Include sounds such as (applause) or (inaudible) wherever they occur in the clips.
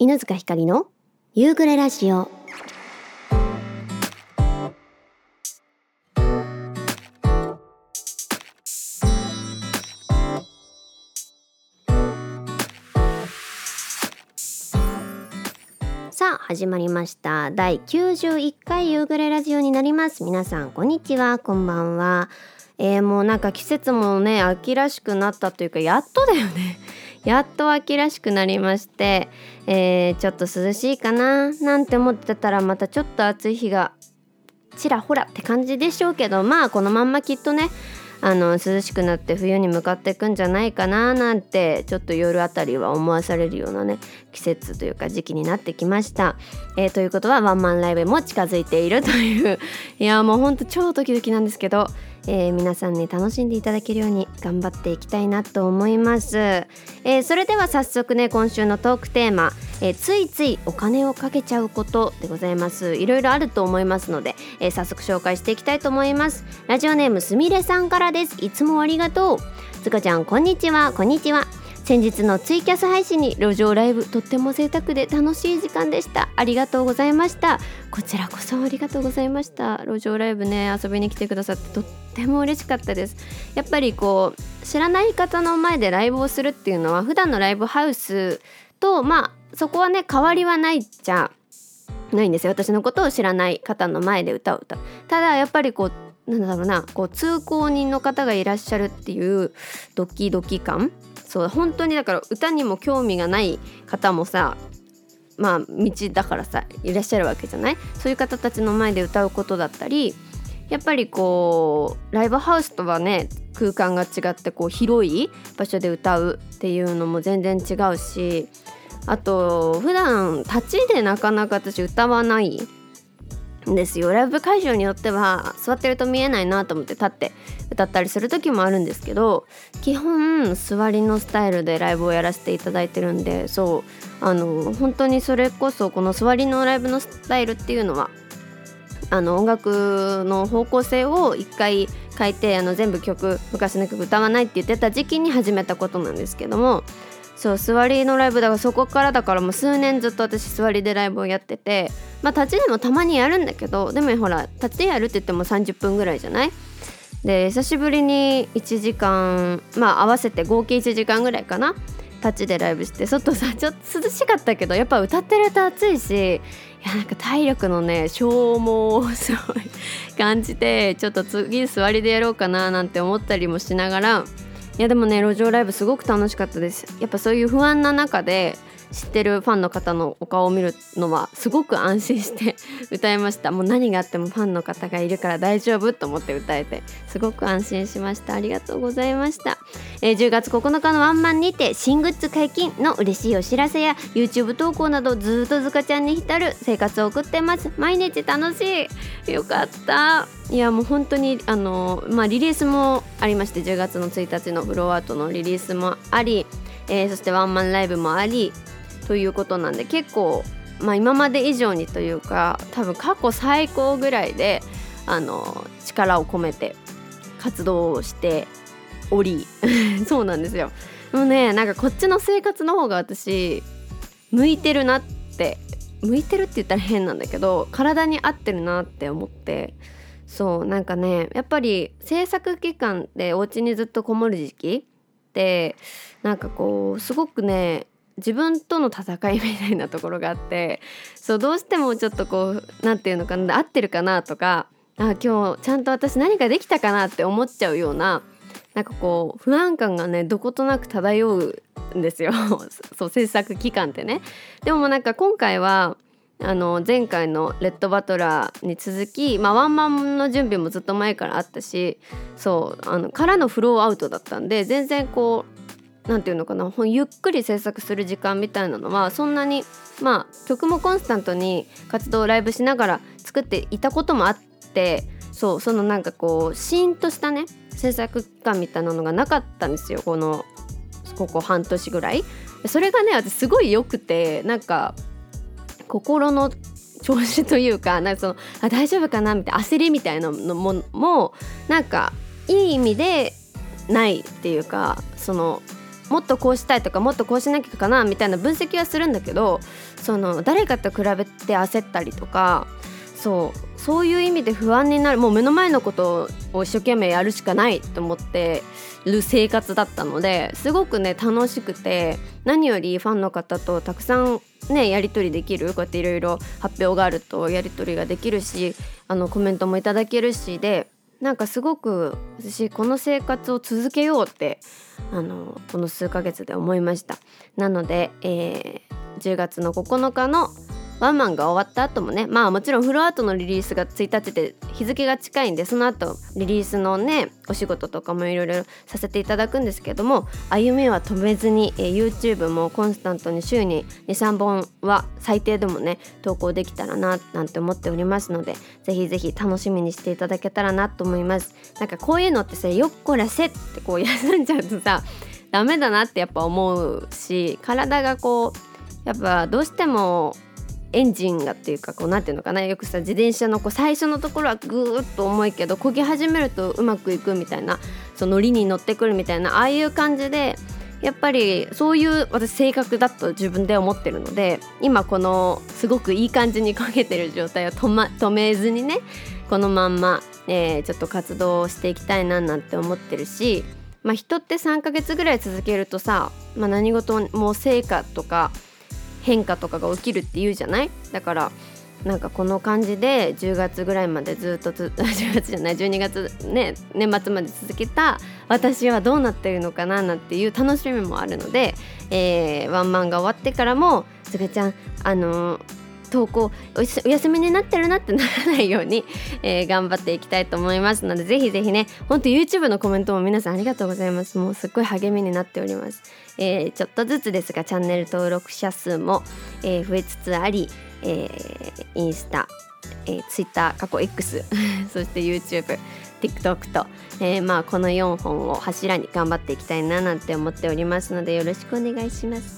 犬塚ひかりの夕暮れラジオ。さあ始まりました。第91回夕暮れラジオになります。皆さんこんにちは。こんばんは。えー、もうなんか季節もね秋らしくなったというかやっとだよね。やっと秋らしくなりまして、えー、ちょっと涼しいかななんて思ってたらまたちょっと暑い日がちらほらって感じでしょうけどまあこのまんまきっとねあの涼しくなって冬に向かっていくんじゃないかななんてちょっと夜あたりは思わされるようなね季節というか時期になってきました。えー、ということはワンマンライブも近づいているといういやもうほんと超ドキドキなんですけど、えー、皆さんね楽しんでいただけるように頑張っていきたいなと思います、えー、それでは早速ね今週のトークテーマ、えー、ついついお金をかけちゃうことでございます。いろいろあると思いますので、え早速紹介していきたいと思います。ラジオネームすみれさんからです。いつもありがとう。つかちゃんこんにちは。こんにちは。先日のツイキャス配信に路上ライブとっても贅沢で楽しい時間でした。ありがとうございました。こちらこそありがとうございました。路上ライブね遊びに来てくださってとっても嬉しかったです。やっぱりこう知らない方の前でライブをするっていうのは普段のライブハウスとまあそこはね変わりはないじゃないんですよ。私のことを知らない方の前で歌う歌。ただやっぱりこうなんだろうなこう通行人の方がいらっしゃるっていうドキドキ感そう本当にだから歌にも興味がない方もさまあ道だからさいらっしゃるわけじゃない？そういう方たちの前で歌うことだったりやっぱりこうライブハウスとはね空間が違ってこう広い場所で歌うっていうのも全然違うしあと普段立ちでなかなか私歌わないんですよ。ライブ会場によっては座ってると見えないなと思って立って歌ったりする時もあるんですけど基本座りのスタイルでライブをやらせていただいてるんでそうあの本当にそれこそこの座りのライブのスタイルっていうのはあの音楽の方向性を一回変えてあの全部曲昔の曲歌わないって言ってた時期に始めたことなんですけどもそう座りのライブだからそこからだからもう数年ずっと私座りでライブをやっててまあ立ちでもたまにやるんだけどでもほら立ちでやるって言っても30分ぐらいじゃない？で久しぶりに1時間まあ合わせて合計1時間ぐらいかな？立ちでライブして外さ (laughs) ちょっと涼しかったけどやっぱ歌ってると暑いしいやなんか体力のね消耗をすごい感じてちょっと次座りでやろうかななんて思ったりもしながらいやでもね路上ライブすごく楽しかったです。やっぱそういう不安な中で知ってるファンの方のお顔を見るのはすごく安心して (laughs) 歌いました。もう何があってもファンの方がいるから大丈夫と思って歌えてすごく安心しました。ありがとうございました、えー、10月9日のワンマンにて新グッズ解禁の嬉しいお知らせや YouTube 投稿などずっとずかちゃんに浸る生活を送ってます。毎日楽しい。よかった。いやもう本当にあのまあリリースもありまして10月の1日のフローアートのリリースもあり、えー、そしてワンマンライブもありということなんで結構、まあ、今まで以上にというか多分過去最高ぐらいであの力を込めて活動をしており (laughs) そうなんですよ。もうねなんかこっちの生活の方が私向いてるなって向いてるって言ったら変なんだけど体に合ってるなって思ってそうなんかねやっぱり制作期間でお家にずっとこもる時期ってなんかこうすごくね自分との戦いみたいなところがあってそうどうしてもちょっとこう何て言うのかな合ってるかなとかあ今日ちゃんと私何かできたかなって思っちゃうようななんかこう不安感がねどことなく漂うんですよ (laughs) そう制作期間ってね。でもなんか今回はあの前回の「レッドバトラー」に続き、まあ、ワンマンの準備もずっと前からあったしそうあのからのフローアウトだったんで全然こう何て言うのかなゆっくり制作する時間みたいなのはそんなにまあ曲もコンスタントに活動ライブしながら作っていたこともあってそうそのなんかこうシーンとしたね制作期間みたいなのがなかったんですよこのここ半年ぐらい。それがね私すごい良くてなんか心の調子というかなんかそのあ大丈夫かなみたいな焦りみたいなのももなんかいい意味でないっていうかそのもっとこうしたいとかもっとこうしなきゃかなみたいな分析はするんだけどその誰かと比べて焦ったりとかそうそういう意味で不安になるもう目の前のことを一生懸命やるしかないと思ってる生活だったのですごくね楽しくて何よりファンの方とたくさんねやり取りできるこうやっていろいろ発表があるとやり取りができるしあのコメントもいただけるしでなんかすごく私この生活を続けようってあのこの数ヶ月で思いました。なので、えー、10月の9日のワンマンが終わった後もねまあもちろんフロアートのリリースが1日で日付が近いんでその後リリースのねお仕事とかもいろいろさせていただくんですけども歩みは止めずに、え、YouTube もコンスタントに週に23本は最低でもね投稿できたらななんて思っておりますのでぜひぜひ楽しみにしていただけたらなと思います。なんかこういうのってさよっこらせってこう休んじゃうとさダメだなってやっぱ思うし体がこうやっぱどうしてもエンジンがっていうかこう何ていうのかなよくさ自転車のこう最初のところはぐーっと重いけど漕ぎ始めるとうまくいくみたいなそのノリに乗ってくるみたいなああいう感じでやっぱりそういう私性格だと自分で思ってるので今このすごくいい感じに焦げてる状態を止,、ま、止めずにねこのまんま、えー、ちょっと活動していきたいななんて思ってるし、まあ、人って3ヶ月ぐらい続けるとさ、まあ、何事も成果とか変化とかが起きるって言うじゃない？だからなんかこの感じで10月ぐらいまでずっとつ (laughs) 10月じゃない12月ね年末まで続けた私はどうなってるのかななんていう楽しみもあるので、えー、ワンマンが終わってからもすがちゃんあのー投稿お休みになってるなってならないように、(laughs) えー、頑張っていきたいと思いますのでぜひぜひねほんと YouTube のコメントも皆さんありがとうございます。もうすっごい励みになっております、えー、ちょっとずつですがチャンネル登録者数も、えー、増えつつあり、えインスタ、え Twitter 過去 X (laughs) そして YouTube TikTok と、えまあこの4本を柱に頑張っていきたいななんて思っておりますのでよろしくお願いします。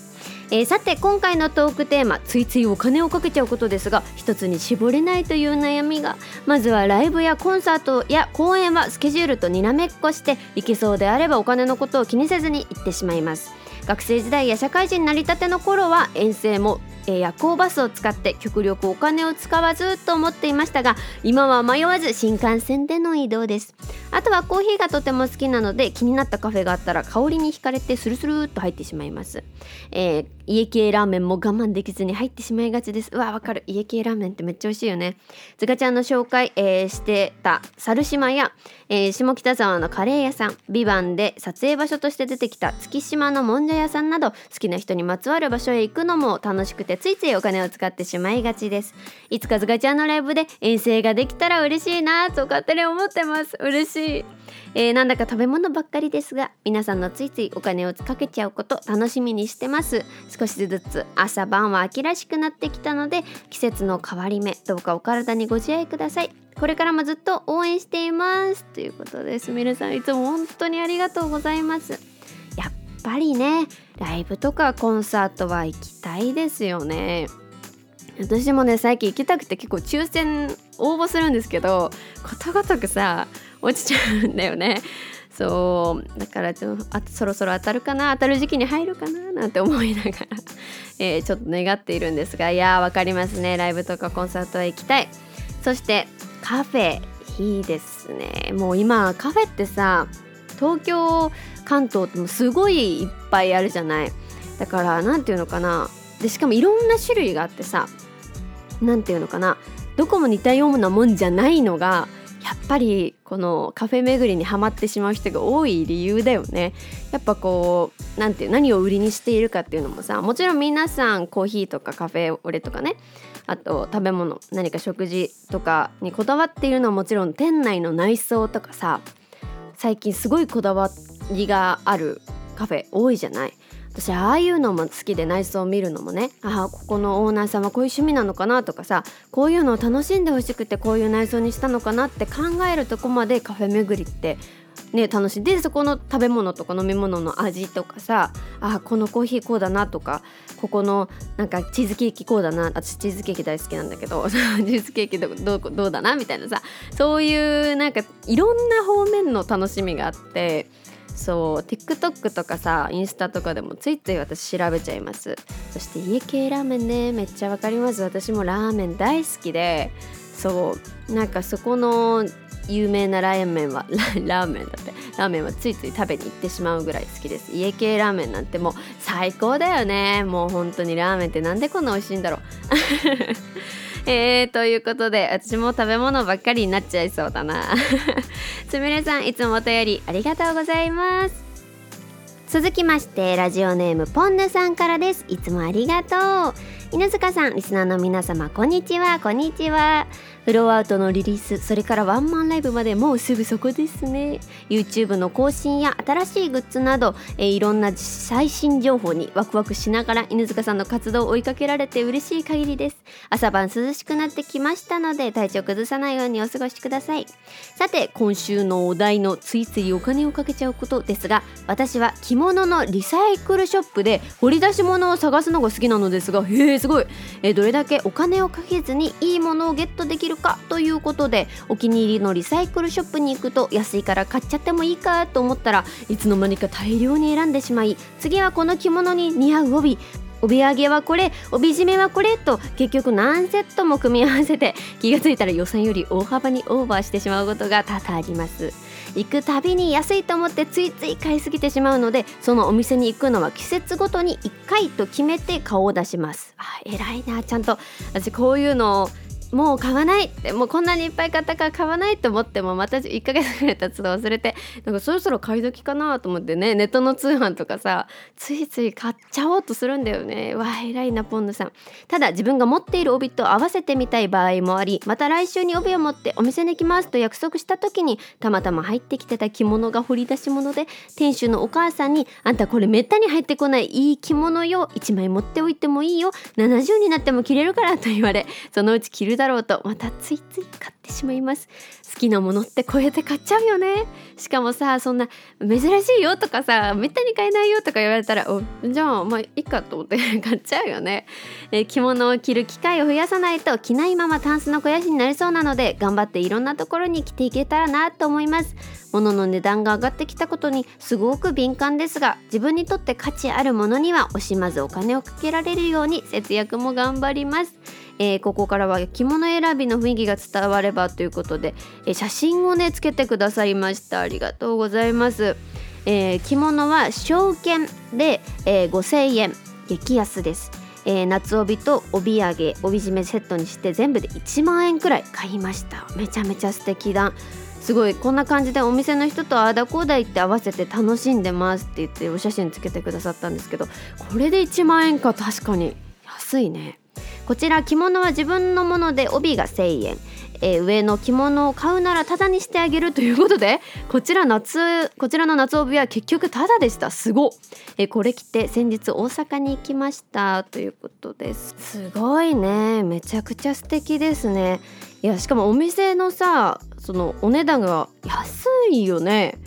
えー、さて今回のトークテーマついついお金をかけちゃうことですが一つに絞れないという悩みがまずはライブやコンサートや公演はスケジュールとにらめっこして行けそうであればお金のことを気にせずに行ってしまいます。学生時代や社会人になりたての頃は遠征もえ夜行バスを使って極力お金を使わずと思っていましたが今は迷わず新幹線での移動です。あとはコーヒーがとても好きなので気になったカフェがあったら香りに惹かれてスルスルっと入ってしまいます、えー、家系ラーメンも我慢できずに入ってしまいがちです。うわわかる。家系ラーメンってめっちゃ美味しいよね。ずかちゃんの紹介、えー、してた猿島や、えー、下北沢のカレー屋さん。ビバンで撮影場所として出てきた月島のもんじゃ屋さんなど好きな人にまつわる場所へ行くのも楽しくてついついお金を使ってしまいがちです。いつかずかちゃんのライブで遠征ができたら嬉しいなと勝手に思ってます。嬉しい。えー、なんだか食べ物ばっかりですが皆さんのついついお金をかけちゃうこと楽しみにしてます。少しずつ朝晩は秋らしくなってきたので季節の変わり目どうかお体にご自愛ください。これからもずっと応援しています。ということです。皆さんいつも本当にありがとうございます。やっぱりねライブとかコンサートは行きたいですよね。私もね最近行きたくて結構抽選応募するんですけどことごとくさ落ちちゃうんだよね。そう。だからちょあそろそろ当たるかな？当たる時期に入るかな？なんて思いながら、(laughs) えー、ちょっと願っているんですが。いやー分かりますね。ライブとかコンサートは行きたい。そしてカフェいいですね。もう今カフェってさ東京関東ってもすごいいっぱいあるじゃない。だから何て言うのかな。でしかもいろんな種類があってさ。何て言うのかな。どこも似たようなもんじゃないのがやっぱりこのカフェ巡りにはまってしまう人が多い理由だよね。やっぱこうなんて何を売りにしているかっていうのもさもちろん皆さんコーヒーとかカフェオレとかねあと食べ物何か食事とかにこだわっているのはもちろん店内の内装とかさ最近すごいこだわりがあるカフェ多いじゃない？私ああいうのも好きで内装を見るのもねああここのオーナーさんはこういう趣味なのかなとかさこういうのを楽しんでほしくてこういう内装にしたのかなって考えるとこまでカフェ巡りってね楽しい。でそこの食べ物とか飲み物の味とかさあこのコーヒーこうだなとかここのなんかチーズケーキこうだな。私チーズケーキ大好きなんだけど (laughs) チーズケーキどどどうだなみたいなさそういうなんかいろんな方面の楽しみがあってそう TikTok とかさインスタとかでもついつい私調べちゃいます。そして家系ラーメンねめっちゃわかります。私もラーメン大好きでそうなんかそこの有名なラーメンは (laughs) ラーメンだってラーメンはついつい食べに行ってしまうぐらい好きです。家系ラーメンなんてもう最高だよね。もう本当にラーメンってなんでこんな美味しいんだろう。えー、ということで私も食べ物ばっかりになっちゃいそうだな。(laughs) すみれさんいつもお便りありがとうございます。続きましてラジオネームポンヌさんからです。いつもありがとう。犬塚さんリスナーの皆様こんにちは。こんにちは。フローアウトのリリースそれからワンマンライブまでもうすぐそこですね。YouTube の更新や新しいグッズなど、え、いろんな最新情報にワクワクしながら犬塚さんの活動を追いかけられて嬉しい限りです。朝晩涼しくなってきましたので体調崩さないようにお過ごしください。さて今週のお題のついついお金をかけちゃうことですが私は着物のリサイクルショップで掘り出し物を探すのが好きなのですがへえすごい、えー、どれだけお金をかけずにいいものをゲットできるかということでお気に入りのリサイクルショップに行くと安いから買っちゃってもいいかと思ったらいつの間にか大量に選んでしまい次はこの着物に似合う帯帯揚げはこれ帯締めはこれと結局何セットも組み合わせて気がついたら予算より大幅にオーバーしてしまうことが多々あります。行くたびに安いと思ってついつい買いすぎてしまうのでそのお店に行くのは季節ごとに1回と決めて顔を出します。あ偉いな。ちゃんと私こういうのもう買わない。ってもうこんなにいっぱい買ったから買わないと思ってもまた1ヶ月ぐらい経つと忘れてなんかそろそろ買い時かなと思ってね (laughs) ネットの通販とかさついつい買っちゃおうとするんだよね。わあ偉いなポンヌさん。ただ自分が持っている帯と合わせてみたい場合もありまた来週に帯を持ってお店に行きますと約束した時にたまたま入ってきてた着物が掘り出し物で店主のお母さんに「あんたこれめったに入ってこないいい着物よ。1枚持っておいてもいいよ。70になっても着れるから」と言われそのうち着るだろうとまたついつい買ってしまいます。好きなものってこうやって買っちゃうよね。しかもさそんな珍しいよとかさめったに買えないよとか言われたらおじゃあまあいいかと思って買っちゃうよね、え着物を着る機会を増やさないと着ないままタンスの肥やしになりそうなので頑張っていろんなところに着ていけたらなと思います。物の値段が上がってきたことにすごく敏感ですが自分にとって価値あるものには惜しまずお金をかけられるように節約も頑張ります。えー、ここからは着物選びの雰囲気が伝わればということで、えー、写真をねつけてくださいました。ありがとうございます、えー、着物は証券で、え5000円。激安です。えー、夏帯と帯揚げ帯締めセットにして全部で1万円くらい買いました。めちゃめちゃ素敵だ。すごい。こんな感じでお店の人とああだこうだ言って合わせて楽しんでます。って言ってお写真つけてくださったんですけどこれで1万円か。確かに。安いね。こちら着物は自分のもので帯が1000円。えー、上の着物を買うならタダにしてあげるということでこちら夏こちらの夏帯は結局タダでした。すご、えー、これ着て先日大阪に行きましたということです。すごいね。めちゃくちゃ素敵ですね。いやしかもお店のさそのお値段が安いよね。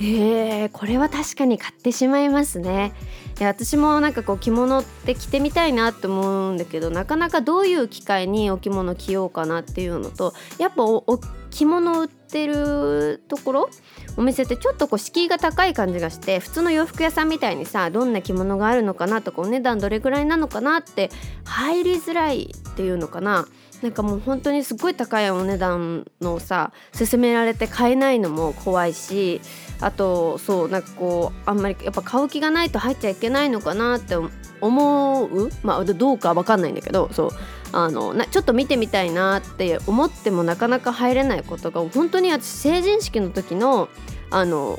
へえこれは確かに買ってしまいますね。いや私もなんかこう着物って着てみたいなって思うんだけどなかなかどういう機会にお着物着ようかなっていうのとやっぱお着物売ってるところお店ってちょっとこう敷居が高い感じがして普通の洋服屋さんみたいにさどんな着物があるのかなとかお値段どれぐらいなのかなって入りづらいっていうのかな。なんかもう本当にすっごい高いお値段のさ勧められて買えないのも怖いしあとそうなんかこうあんまりやっぱ買う気がないと入っちゃいけないのかなって思うまあどうか分かんないんだけどそうあのなちょっと見てみたいなって思ってもなかなか入れないことが本当に私成人式の時のあの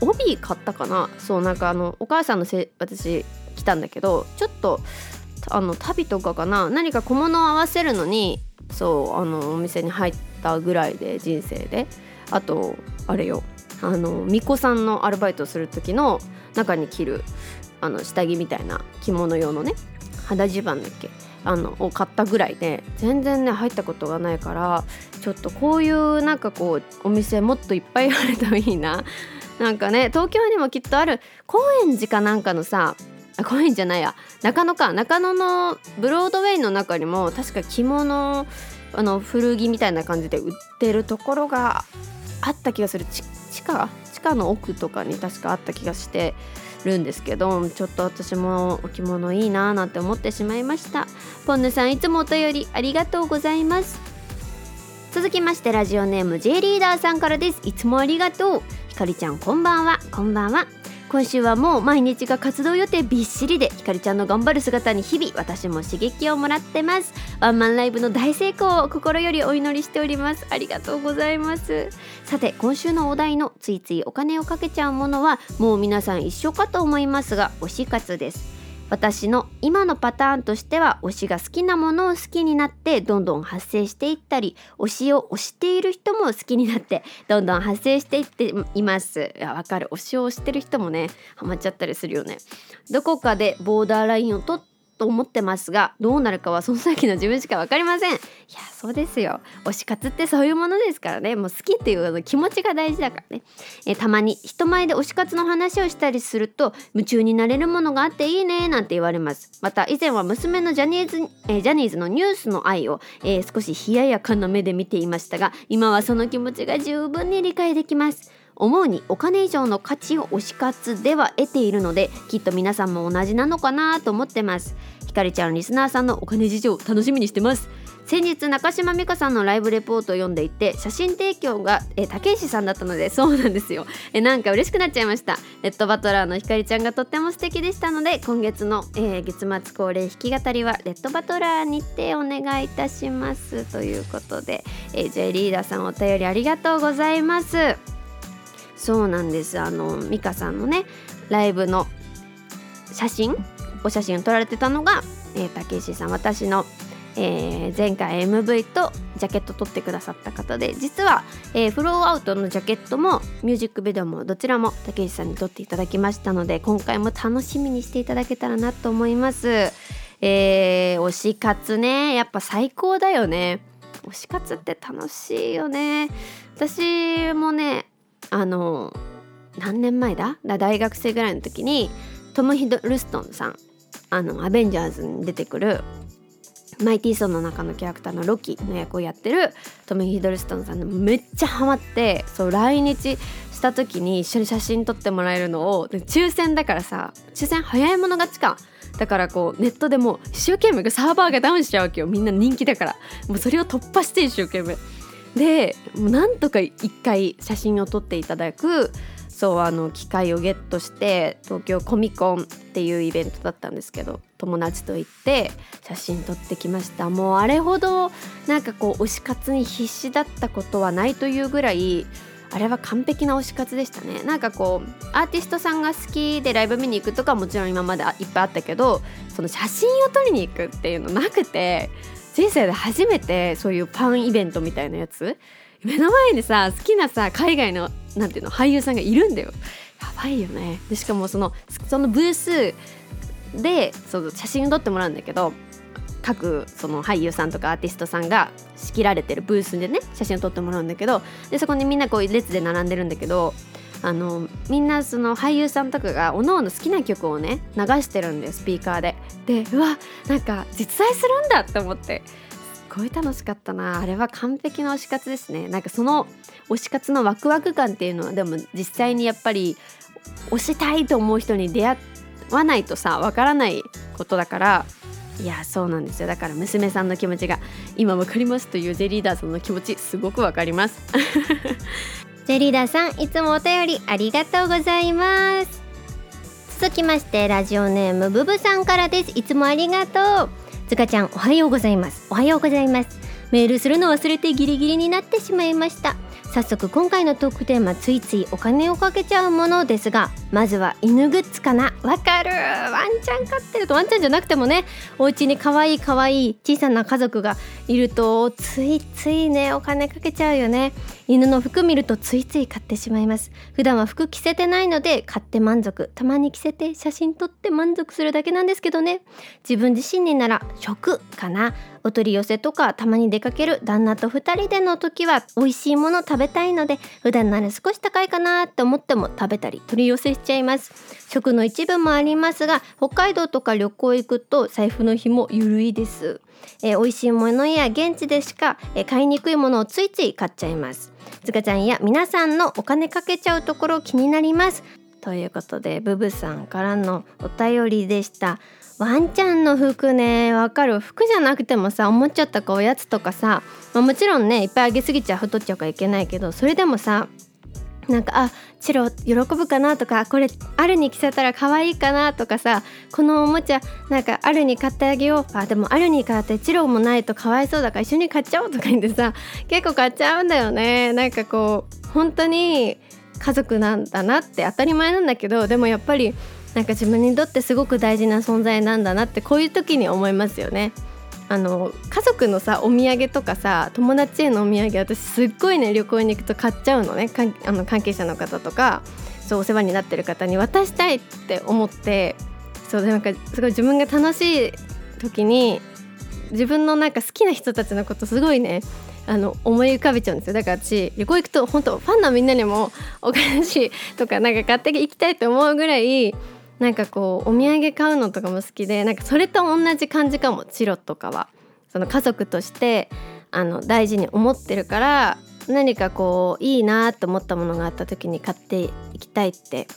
帯買ったかな。そうなんかあのお母さんのせ私来たんだけどちょっとあの旅とかかな。何か小物を合わせるのにそうあのお店に入ったぐらいで人生で。あとあれよ。あの巫女さんのアルバイトする時の中に着るあの下着みたいな着物用のね肌襦袢だっけ？あのを買ったぐらいで全然ね入ったことがないからちょっとこういうなんかこうお店もっといっぱいあるといいな。(laughs) なんかね東京にもきっとある。高円寺かなんかのさあ高円寺じゃないや。中野か。中野のブロードウェイの中にも確か着物あの古着みたいな感じで売ってるところがあった気がする。地下地下の奥とかに確かあった気がしてるんですけどちょっと私もお着物いいなーなんて思ってしまいました。ポンヌさんいつもお便りありがとうございます。続きましてラジオネーム J リーダーさんからです。いつもありがとう。ひかりちゃんこんばんは。こんばんは。今週はもう毎日が活動予定びっしりでひかりちゃんの頑張る姿に日々私も刺激をもらってます。ワンマンライブの大成功を心よりお祈りしております。ありがとうございます。さて今週のお題のついついお金をかけちゃうものはもう皆さん一緒かと思いますが推し活です。私の今のパターンとしては推しが好きなものを好きになってどんどん発生していったり推しを推している人も好きになって (laughs) どんどん発生していっています。いやわかる。推しを推してる人もねハマっちゃったりするよね。どこかでボーダーラインを取っと思ってますがどうなるかはその先の自分しか分かりません。いやそうですよ。推し活ってそういうものですからね。もう好きっていう気持ちが大事だからね。えたまに人前で推し活の話をしたりすると夢中になれるものがあっていいねなんて言われます。また以前は娘のジャニーズ、えジャニーズのニュースの愛を、えー、少し冷ややかな目で見ていましたが今はその気持ちが十分に理解できます。思うにお金以上の価値を推し活では得ているのできっと皆さんも同じなのかなと思ってます。ひかりちゃんリスナーさんのお金事情楽しみにしてます。先日中島美嘉さんのライブレポートを読んでいて写真提供がえ竹石さんだったのでそうなんですよ。(laughs) えなんか嬉しくなっちゃいました。レッドバトラーのひかりちゃんがとっても素敵でしたので今月の、えー、月末恒例弾き語りはレッドバトラーにてお願いいたします。ということで、えー、J リーダーさんお便りありがとうございます。そうなんです。あの美香さんのねライブの写真お写真を撮られてたのが、えー、竹石さん私の、えー、前回 MV とジャケット撮ってくださった方で実は、えー、フローアウトのジャケットもミュージックビデオもどちらも竹石さんに撮っていただきましたので今回も楽しみにしていただけたらなと思います。えー、推し活ねやっぱ最高だよね。推し活って楽しいよね。私もねあの何年前だ？大学生ぐらいの時にトム・ヒドルストンさんあのアベンジャーズに出てくるマイティーソンの中のキャラクターのロキの役をやってるトム・ヒドルストンさんでめっちゃハマってそう来日した時に一緒に写真撮ってもらえるのを抽選だからさ抽選早い者勝ちか。だからこうネットでも一生懸命サーバーがダウンしちゃうわけよ。みんな人気だから。もうそれを突破して一生懸命。でなんとか一回写真を撮っていただくそうあの機会をゲットして東京コミコンっていうイベントだったんですけど友達と行って写真撮ってきました。もうあれほどなんかこう推し活に必死だったことはないというぐらいあれは完璧な推し活でしたね。なんかこうアーティストさんが好きでライブ見に行くとかもちろん今までいっぱいあったけどその写真を撮りに行くっていうのなくて人生で初めてそういうパンイベントみたいなやつ？目の前にさ好きなさ海外のなんていうの？俳優さんがいるんだよ。やばいよね。でしかもそのそのブースでその写真を撮ってもらうんだけど各その俳優さんとかアーティストさんが仕切られてるブースでね写真を撮ってもらうんだけどでそこにみんなこう列で並んでるんだけどあのみんなその俳優さんとかがおのおの好きな曲をね流してるんですスピーカーで。でうわなんか実在するんだって思って。すごい楽しかったな。あれは完璧な推し活ですね。なんかその推し活のワクワク感っていうのはでも実際にやっぱり推したいと思う人に出会わないとさわからないことだから。いやそうなんですよ。だから娘さんの気持ちが今わかりますというゼリーダーさんの気持ちすごくわかります。ジェリーダさんいつもお便りありがとうございます。続きましてラジオネームブブさんからです。いつもありがとう。つかちゃんおはようございます。おはようございます。メールするの忘れてギリギリになってしまいました。早速今回のトークテーマついついお金をかけちゃうものですがまずは犬グッズかな。わかる。ワンちゃん飼ってるとワンちゃんじゃなくてもねお家に可愛い可愛い小さな家族がいるとついついねお金かけちゃうよね。犬の服見るとついつい買ってしまいます。普段は服着せてないので買って満足。たまに着せて写真撮って満足するだけなんですけどね。自分自身になら食かな。お取り寄せとかたまに出かける旦那と2人での時は美味しいもの食べたいので普段なら少し高いかなって思っても食べたり取り寄せしちゃいます。食の一部もありますが北海道とか旅行行くと財布の紐緩いです、えー、美味しいものや現地でしか、え、買いにくいものをついつい買っちゃいます。つかちゃんや皆さんのお金かけちゃうところ気になります。ということでブブさんからのお便りでした。ワンちゃんの服ねわかる。服じゃなくてもさおもちゃとかおやつとかさ、まあ、もちろんねいっぱいあげすぎちゃ太っちゃうからいけないけどそれでもさなんかあチロ喜ぶかなとかこれあるに着せたら可愛いかなとかさこのおもちゃなんかあるに買ってあげよう。あでもあるに買ってチロもないとかわいそうだから一緒に買っちゃおうとか言ってさ結構買っちゃうんだよね。なんかこう本当に家族なんだなって当たり前なんだけどでもやっぱりなんか自分にとってすごく大事な存在なんだなってこういう時に思いますよね。あの家族のさお土産とかさ友達へのお土産私すっごいね旅行に行くと買っちゃうのねあの関係者の方とかそうお世話になってる方に渡したいって思ってそうなんかすごい自分が楽しい時に自分のなんか好きな人たちのことすごいねあの思い浮かべちゃうんですよだから私旅行行くと本当ファンのみんなにもお菓子とかなんか買って行きたいと思うぐらいなんかこうお土産買うのとかも好きでなんかそれと同じ感じかもチロとかは。その家族としてあの大事に思ってるから何かこういいなと思ったものがあった時に買っていきたいって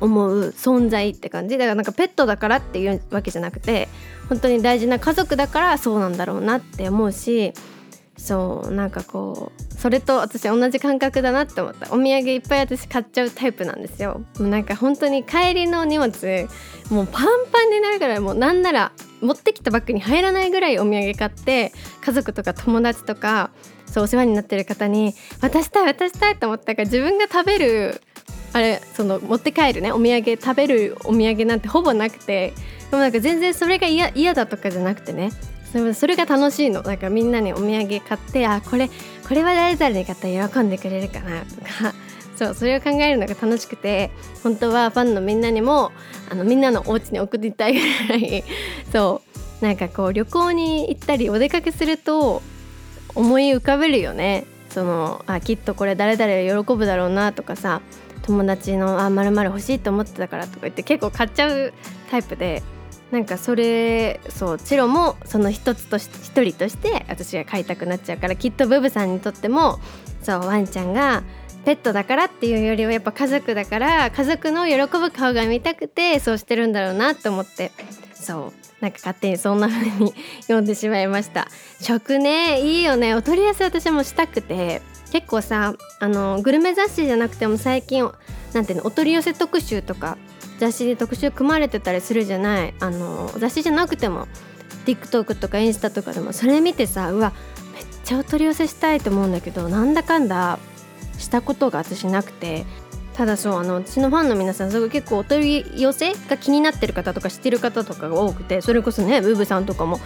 思う存在って感じ。だからなんかペットだからっていうわけじゃなくて本当に大事な家族だからそうなんだろうなって思うしそうなんかこうそれと私同じ感覚だなって思った。お土産いっぱい私買っちゃうタイプなんですよ。もうなんか本当に帰りの荷物もうパンパンになるからもうなんなら持ってきたバッグに入らないぐらいお土産買って家族とか友達とかそうお世話になってる方に渡したい渡したいと思ったから自分が食べるあれその持って帰るねお土産食べるお土産なんてほぼなくてでもなんか全然それが嫌だとかじゃなくてね。それが楽しいの。なんかみんなにお土産買ってあこれこれは誰々に買ったら喜んでくれるかなとか。(laughs) そうそれを考えるのが楽しくて本当はファンのみんなにもあのみんなのお家に送りたいぐらい。(laughs) そう。なんかこう旅行に行ったりお出かけすると思い浮かべるよね。そのあきっとこれ誰々喜ぶだろうなとかさ友達の「あまる欲しいと思ってたから」とか言って結構買っちゃうタイプで。なんかそれそうチロもその一つとし一人として私が飼いたくなっちゃうからきっとブブさんにとってもそうワンちゃんがペットだからっていうよりはやっぱ家族だから家族の喜ぶ顔が見たくてそうしてるんだろうなって思ってそうなんか勝手にそんな風に読んでしまいました食ねいいよねお取り寄せ私もしたくて結構さあのグルメ雑誌じゃなくても最近なんていうのお取り寄せ特集とか雑誌で特集組まれてたりするじゃない。あの雑誌じゃなくても TikTok とかインスタとかでもそれ見てさうわめっちゃお取り寄せしたいと思うんだけどなんだかんだしたことが私なくて。ただそうあの私のファンの皆さんすごい結構お取り寄せが気になってる方とか知ってる方とかが多くてそれこそねブーブさんとかも、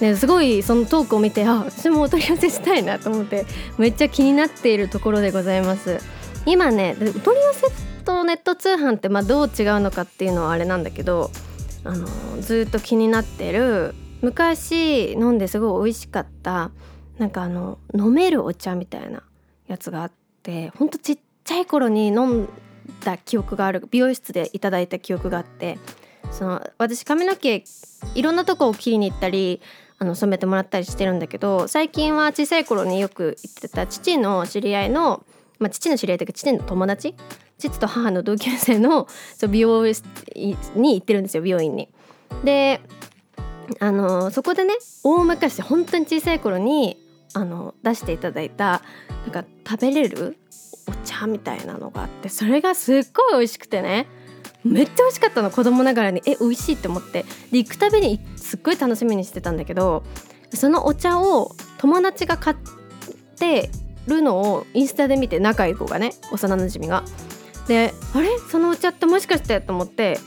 ね、すごいそのトークを見てあ私もお取り寄せしたいなと思ってめっちゃ気になっているところでございます。今ねお取り寄せとネット通販ってまあどう違うのかっていうのはあれなんだけどあのずっと気になってる昔飲んですごい美味しかったなんかあの飲めるお茶みたいなやつがあってほんとちっちゃい頃に飲んだ記憶がある美容室でいただいた記憶があってその私髪の毛いろんなとこを切りに行ったりあの染めてもらったりしてるんだけど最近は小さい頃によく行ってた父の知り合いの、まあ、父の知り合いというか父の友達父と母の同級生の (laughs) 美容室に行ってるんですよ美容院に。であのそこでね大昔本当に小さい頃にあの出していただいたなんか食べれるお茶みたいなのがあってそれがすっごい美味しくてねめっちゃ美味しかったの子供ながらにえ美味しいって思ってで行くたびにすっごい楽しみにしてたんだけどそのお茶を友達が買ってるのをインスタで見て仲いい子がね幼なじみが。であれ？そのお茶ってもしかしてと思って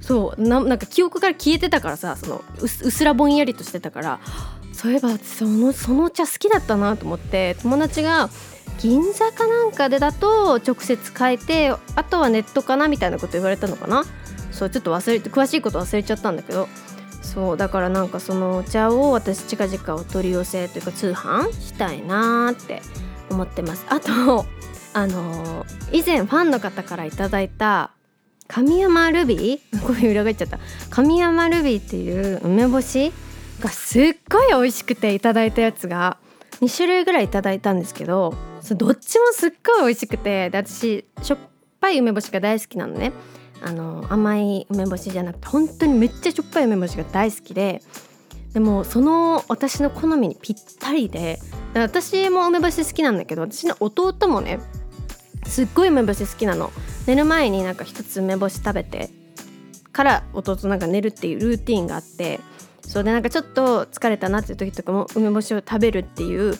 そうなんか記憶から消えてたからさそのうすらぼんやりとしてたからそういえばそのそのお茶好きだったなと思って友達が銀座かなんかでだと直接変えてあとはネットかなみたいなこと言われたのかな。そうちょっと忘れて詳しいこと忘れちゃったんだけど。そうだからなんかそのお茶を私近々お取り寄せというか通販したいなーって思ってます。あと (laughs) あの、以前ファンの方から頂いた神山ルビー？こういう裏返っちゃった。神山ルビーっていう梅干しがすっごい美味しくていただいたやつが2種類ぐらいいただいたんですけどどっちもすっごい美味しくてで私しょっぱい梅干しが大好きなのね。あの甘い梅干しじゃなくて本当にめっちゃしょっぱい梅干しが大好きででもその私の好みにぴったりで私も梅干し好きなんだけど私の弟もねすっごい梅干し好きなの。寝る前になんか一つ梅干し食べてから弟なんか寝るっていうルーティンがあってそうでなんかちょっと疲れたなっていう時とかも梅干しを食べるっていう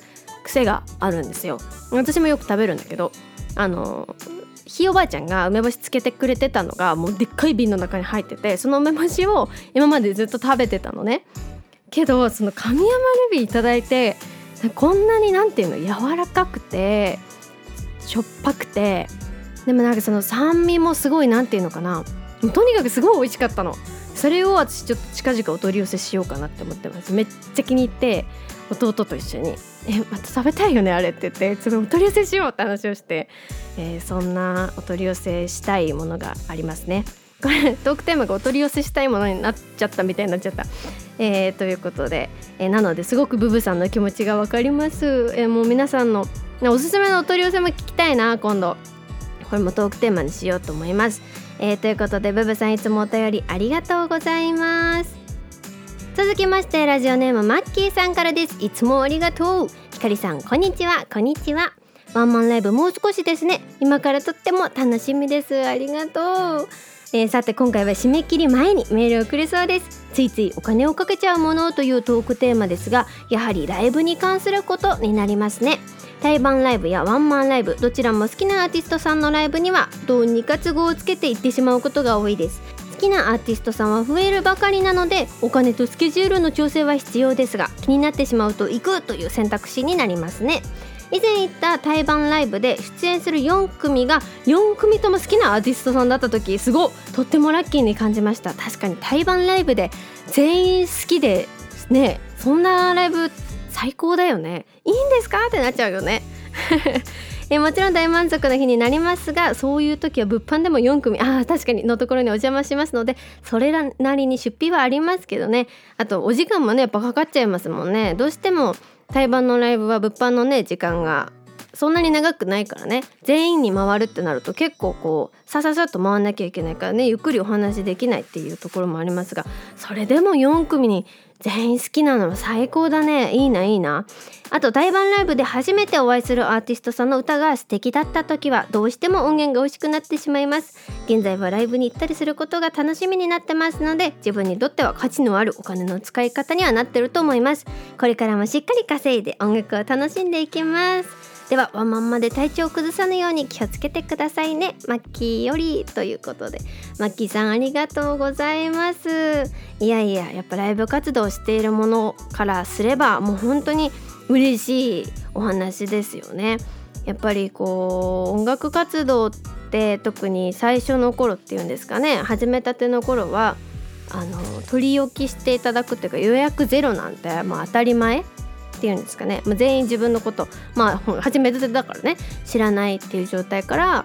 癖があるんですよ。私もよく食べるんだけどあのひいおばあちゃんが梅干しつけてくれてたのがもうでっかい瓶の中に入っててその梅干しを今までずっと食べてたのね。けどその神山ルビー頂いてこんなになんていうの柔らかくてしょっぱくてでもなんかその酸味もすごいなんていうのかなとにかくすごい美味しかったのそれを私ちょっと近々お取り寄せしようかなって思ってますめっちゃ気に入って弟と一緒に「えまた食べたいよねあれ」って言ってちょっとお取り寄せしようって話をして、えー、そんなお取り寄せしたいものがありますね。これトークテーマがお取り寄せしたいものになっちゃったみたいになっちゃった。えー、ということで、えー、なのですごくブブさんの気持ちが分かります。えー、もう皆さんのおすすめのお取り寄せも聞きたいな今度。これもトークテーマにしようと思います。えー、ということでブブさんいつもお便りありがとうございます。続きましてラジオネームマッキーさんからですいつもありがとうひかりさんこんにちはこんにちはワンマンライブもう少しですね今からとっても楽しみですありがとうえー、さて今回は締め切り前にメールを送れそうです。ついついお金をかけちゃうものというトークテーマですがやはりライブに関することになりますね。対バンライブやワンマンライブどちらも好きなアーティストさんのライブにはどうにか都合をつけて行ってしまうことが多いです。好きなアーティストさんは増えるばかりなのでお金とスケジュールの調整は必要ですが気になってしまうと行くという選択肢になりますね。以前行った対バンライブで出演する4組が4組とも好きなアーティストさんだった時すごとってもラッキーに感じました。確かに対バンライブで全員好きでねそんなライブ最高だよね。いいんですか？ってなっちゃうよね。(laughs) えもちろん大満足な日になりますがそういう時は物販でも4組あ確かにのところにお邪魔しますのでそれなりに出費はありますけどね。あとお時間もねやっぱかかっちゃいますもんね。どうしても対バンのライブは物販のね時間がそんなに長くないからね。全員に回るってなると結構こうさささっと回んなきゃいけないからね。ゆっくりお話できないっていうところもありますがそれでも4組に全員好きなの最高だね。いいないいな。あと台湾ライブで初めてお会いするアーティストさんの歌が素敵だった時はどうしても音源が美味しくなってしまいます。現在はライブに行ったりすることが楽しみになってますので自分にとっては価値のあるお金の使い方にはなってると思います。これからもしっかり稼いで音楽を楽しんでいきます。ではワンマンまで体調を崩さぬように気をつけてくださいね。マッキーよりということで。マッキーさんありがとうございます。いやいややっぱライブ活動しているものからすればもう本当に嬉しいお話ですよね。やっぱりこう音楽活動って特に最初の頃っていうんですかね。始めたての頃はあの取り置きしていただくっていうか予約ゼロなんてまあ当たり前。ていうんですかね、まあ、全員自分のこと。まあ初めてだからね。知らないっていう状態から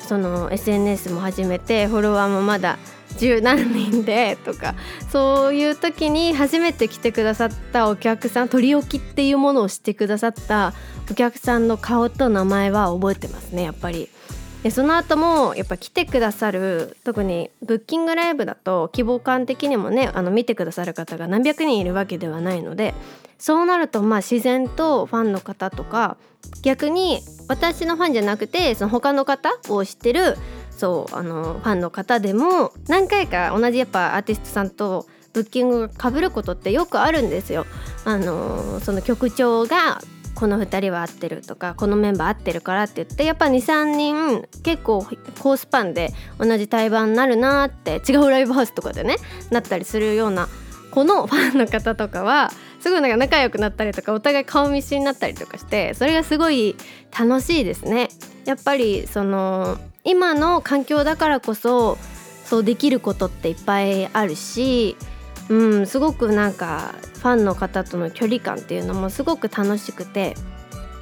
その SNS も始めてフォロワーもまだ十何人でとかそういう時に初めて来てくださったお客さん取り置きっていうものをしてくださったお客さんの顔と名前は覚えてますねやっぱり。でその後もやっぱ来てくださる特にブッキングライブだと規模感的にもねあの見てくださる方が何百人いるわけではないのでそうなるとまあ自然とファンの方とか逆に私のファンじゃなくてその他の方を知ってるそうあのファンの方でも何回か同じやっぱアーティストさんとブッキングがかぶることってよくあるんですよ。あのその曲調がこの2人は合ってるとかこのメンバー合ってるからって言ってやっぱ23人結構コースパンで同じ対バンになるなって違うライブハウスとかでねなったりするようなこのファンの方とかはすごいなんか仲良くなったりとかお互い顔見知りになったりとかしてそれがすごい楽しいですね。やっぱりその今の環境だからこそそうできることっていっぱいあるしうん、すごくなんかファンの方との距離感っていうのもすごく楽しくて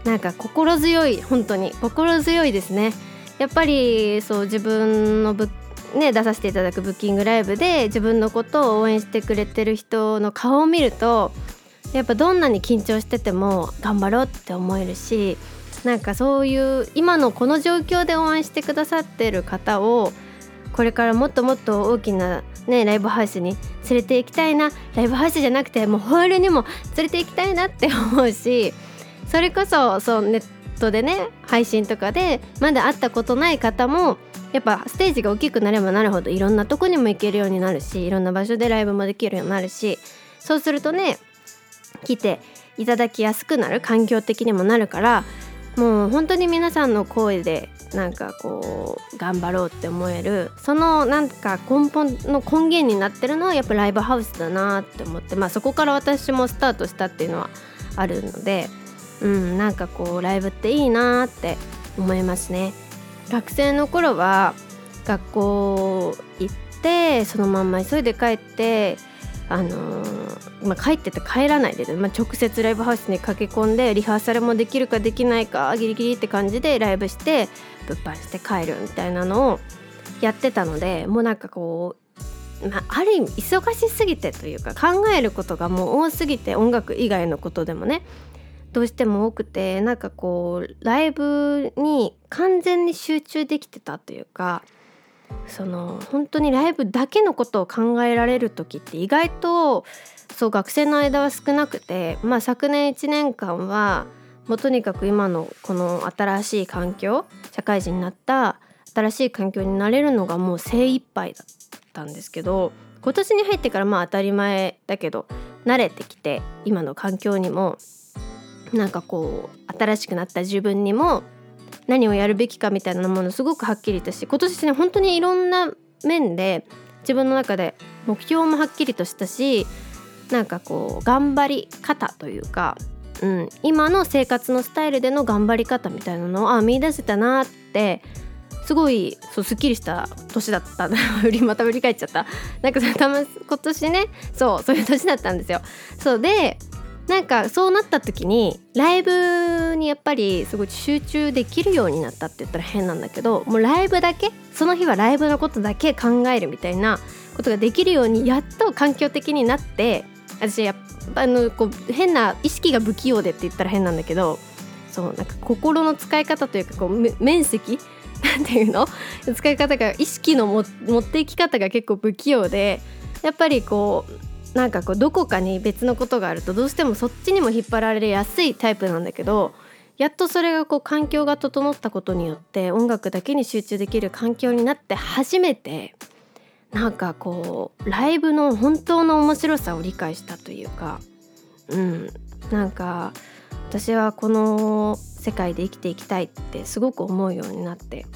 なんか心強い本当に心強いですねやっぱりそう自分のぶね出させていただくブッキングライブで自分のことを応援してくれてる人の顔を見るとやっぱどんなに緊張してても頑張ろうって思えるしなんかそういう今のこの状況で応援してくださってる方をこれからもっともっと大きな、ね、ライブハウスに連れて行きたいなライブハウスじゃなくてもうホールにも連れて行きたいなって思うしそれこそそうネットでね配信とかでまだ会ったことない方もやっぱステージが大きくなればなるほどいろんなとこにも行けるようになるしいろんな場所でライブもできるようになるしそうするとね来ていただきやすくなる環境的にもなるからもう本当に皆さんの声でなんかこう頑張ろうって思えるそのなんか根本の根源になってるのはやっぱライブハウスだなって思ってまあそこから私もスタートしたっていうのはあるのでうんなんかこうライブっていいなって思いますね。学生の頃は学校行ってそのまんま急いで帰ってあのー、まあ、帰ってて帰らないで、まあ、直接ライブハウスに駆け込んでリハーサルもできるかできないかギリギリって感じでライブして物販して帰るみたいなのをやってたのでもうなんかこう、まあ、ある意味忙しすぎてというか考えることがもう多すぎて音楽以外のことでもねどうしても多くてなんかこうライブに完全に集中できてたというかその本当にライブだけのことを考えられる時って意外とそう学生の間は少なくて、まあ、昨年1年間はもうとにかく今のこの新しい環境社会人になった新しい環境になれるのがもう精一杯だったんですけど今年に入ってからまあ当たり前だけど慣れてきて今の環境にもなんかこう新しくなった自分にも何をやるべきかみたいなものすごくはっきりとし今年ね本当にいろんな面で自分の中で目標もはっきりとしたしなんかこう頑張り方というか、うん、今の生活のスタイルでの頑張り方みたいなのをあ見出せたなってすごいそうすっきりした年だった。(laughs) また振り返っちゃった。なんかたま今年ねそうそういう年だったんですよ。そうでなんかそうなった時にライブにやっぱりすごい集中できるようになったって言ったら変なんだけどもうライブだけその日はライブのことだけ考えるみたいなことができるようにやっと環境的になって私やっぱあのこう変な意識が不器用でって言ったら変なんだけどそうなんか心の使い方というかこう面積 (laughs) なんていうの？使い方が意識の持っていき方が結構不器用でやっぱりこうなんかこうどこかに別のことがあるとどうしてもそっちにも引っ張られやすいタイプなんだけどやっとそれがこう環境が整ったことによって音楽だけに集中できる環境になって初めてなんかこうライブの本当の面白さを理解したというかうんなんか私はこの世界で生きていきたいってすごく思うようになって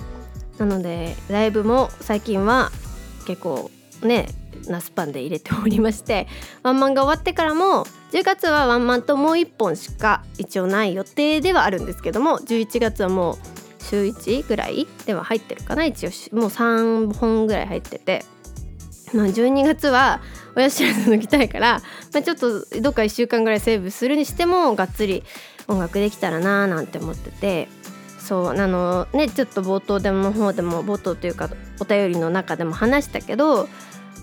なのでライブも最近は結構ねなスパンで入れておりましてワンマンが終わってからも10月はワンマンともう1本しか一応ない予定ではあるんですけども11月はもう週1ぐらいでは入ってるかな一応もう3本ぐらい入ってて、まあ、12月は親知らず抜きたいから、まあ、ちょっとどっか1週間ぐらいセーブするにしてもがっつり音楽できたらなーなんて思っててそうあのねちょっと冒頭でも方でも冒頭というかお便りの中でも話したけど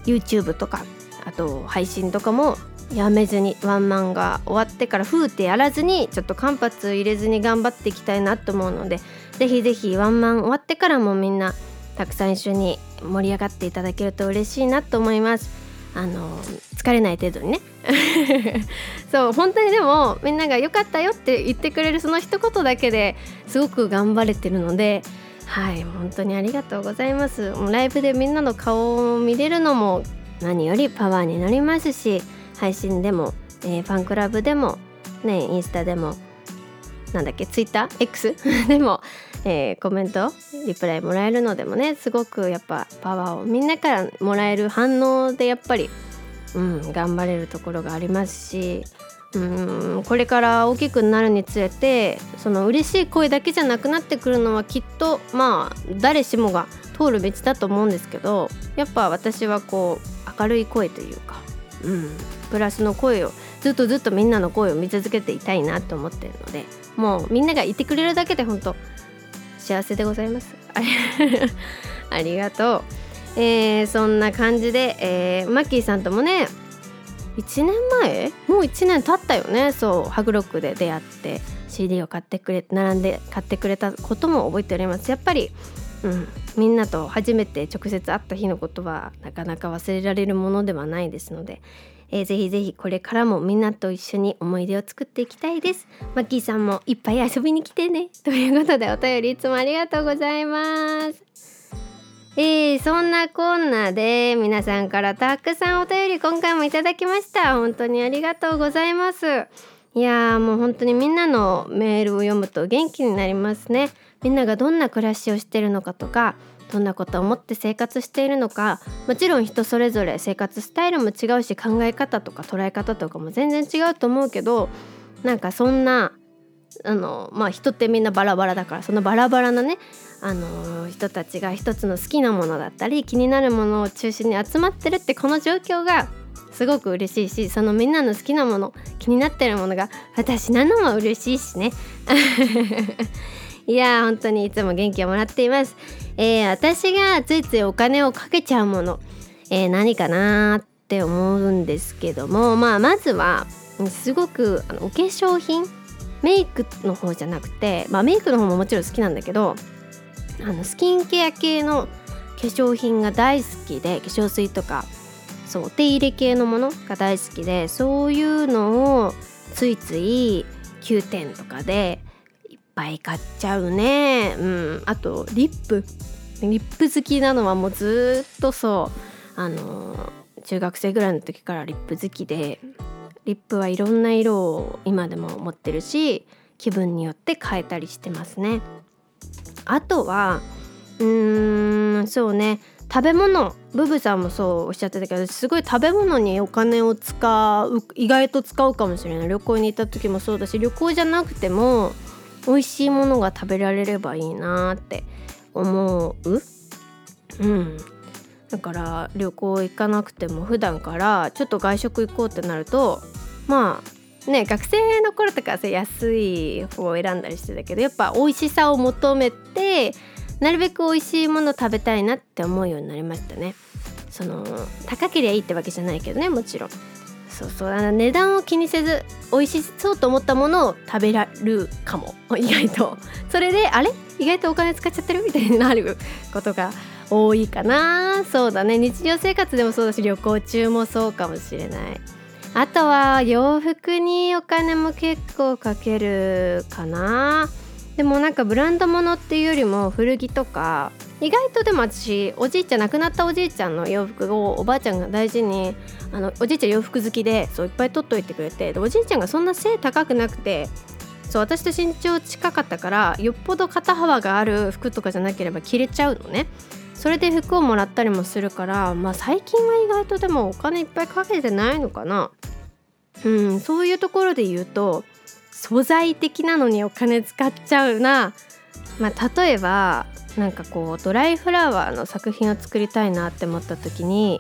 YouTube とかあと配信とかもやめずにワンマンが終わってからふーってやらずにちょっと間髪入れずに頑張っていきたいなと思うのでぜひぜひワンマン終わってからもみんなたくさん一緒に盛り上がっていただけると嬉しいなと思います。あの疲れない程度にね。(laughs) そう本当にでもみんなが良かったよって言ってくれるその一言だけですごく頑張れてるのではい本当にありがとうございます。ライブでみんなの顔を見れるのも何よりパワーになりますし配信でも、えー、ファンクラブでもねインスタでもなんだっけツイッター？X (laughs) でも、えー、コメントリプライもらえるのでもねすごくやっぱパワーをみんなからもらえる反応でやっぱり、うん、頑張れるところがありますしうんこれから大きくなるにつれてその嬉しい声だけじゃなくなってくるのはきっとまあ誰しもが通る道だと思うんですけどやっぱ私はこう明るい声というか、うん、プラスの声をずっとずっとみんなの声を見続けていたいなと思ってるのでもうみんながいてくれるだけで本当幸せでございます。(laughs) ありがとう、えー、そんな感じで、えー、マッキーさんともね1年前？もう1年経ったよね？そうハグロックで出会って CD を買ってくれ並んで買ってくれたことも覚えております。やっぱり、うん、みんなと初めて直接会った日のことはなかなか忘れられるものではないですので、えー、ぜひぜひこれからもみんなと一緒に思い出を作っていきたいです。マッキーさんもいっぱい遊びに来てね。ということでお便りいつもありがとうございます。えー、そんなこんなで皆さんからたくさんお便り今回もいただきました。本当にありがとうございます。いやーもう本当にみんなのメールを読むと元気になりますね。みんながどんな暮らしをしてるのかとかどんなことを思って生活しているのかもちろん人それぞれ生活スタイルも違うし考え方とか捉え方とかも全然違うと思うけどなんかそんなあのまあ人ってみんなバラバラだからそのバラバラなねあの人たちが一つの好きなものだったり気になるものを中心に集まってるってこの状況がすごく嬉しいしそのみんなの好きなもの気になってるものが私なのも嬉しいしね。(laughs) いや本当にいつも元気をもらっています、えー、私がついついお金をかけちゃうもの、えー、何かなって思うんですけどもまあまずはすごくあのお化粧品メイクの方じゃなくて、まあ、メイクの方ももちろん好きなんだけどあのスキンケア系の化粧品が大好きで化粧水とかそうお手入れ系のものが大好きでそういうのをついつい9点とかでいっぱい買っちゃうね。うん。あとリップ。リップ好きなのはもうずっとそう。あの中学生ぐらいの時からリップ好きでリップはいろんな色を今でも持ってるし気分によって変えたりしてますね。あとはうーんそうね。食べ物。ブブさんもそうおっしゃってたけどすごい食べ物にお金を使う意外と使うかもしれない。旅行に行った時もそうだし旅行じゃなくても美味しいものが食べられればいいなって思う。うん。だから旅行行かなくても普段からちょっと外食行こうってなるとまあね学生の頃とかさ安い方を選んだりしてたけどやっぱ美味しさを求めてなるべく美味しいもの食べたいなって思うようになりましたね。その高ければいいってわけじゃないけどねもちろん。そうそうあの値段を気にせず美味しそうと思ったものを食べられるかも (laughs) 意外と。それであれ？意外とお金使っちゃってる？みたいになることが多いかな。そうだね。日常生活でもそうだし旅行中もそうかもしれない。あとは洋服にお金も結構かけるかな。でもなんかブランド物っていうよりも古着とか意外とでも私おじいちゃん亡くなったおじいちゃんの洋服をおばあちゃんが大事にあのおじいちゃん洋服好きでそういっぱい取っといてくれてでおじいちゃんがそんな背高くなくてそう私と身長近かったからよっぽど肩幅がある服とかじゃなければ着れちゃうのね。それで服をもらったりもするからまあ最近は意外とでもお金いっぱいかけてないのかな。うんそういうところで言うと素材的なのにお金使っちゃうな。まあ例えばなんかこうドライフラワーの作品を作りたいなって思った時に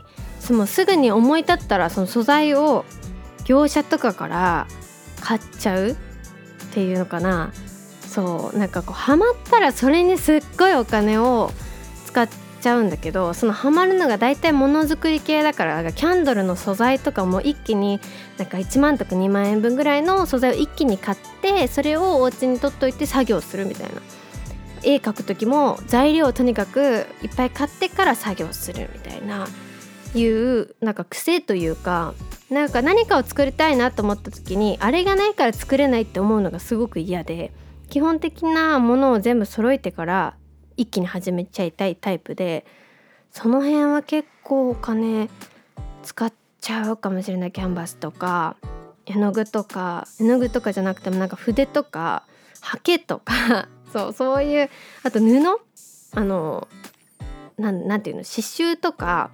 もうすぐに思い立ったらその素材を業者とかから買っちゃうっていうのかな。そうなんかこうハマったらそれにすっごいお金を使っちゃうんだけどそのハマるのが大体ものづくり系だからキャンドルの素材とかも一気になんか1万とか2万円分ぐらいの素材を一気に買ってそれをお家に取っといて作業するみたいな。絵描く時も材料をとにかくいっぱい買ってから作業するみたいな。いうなんか癖というかなんか何かを作りたいなと思った時にあれがないから作れないって思うのがすごく嫌で基本的なものを全部揃えてから一気に始めちゃいたいタイプでその辺は結構お金使っちゃうかもしれない。キャンバスとか絵の具とか絵の具とかじゃなくてもなんか筆とかハケとか (laughs) そうそういうあと布あのなんなんていうの刺繍とか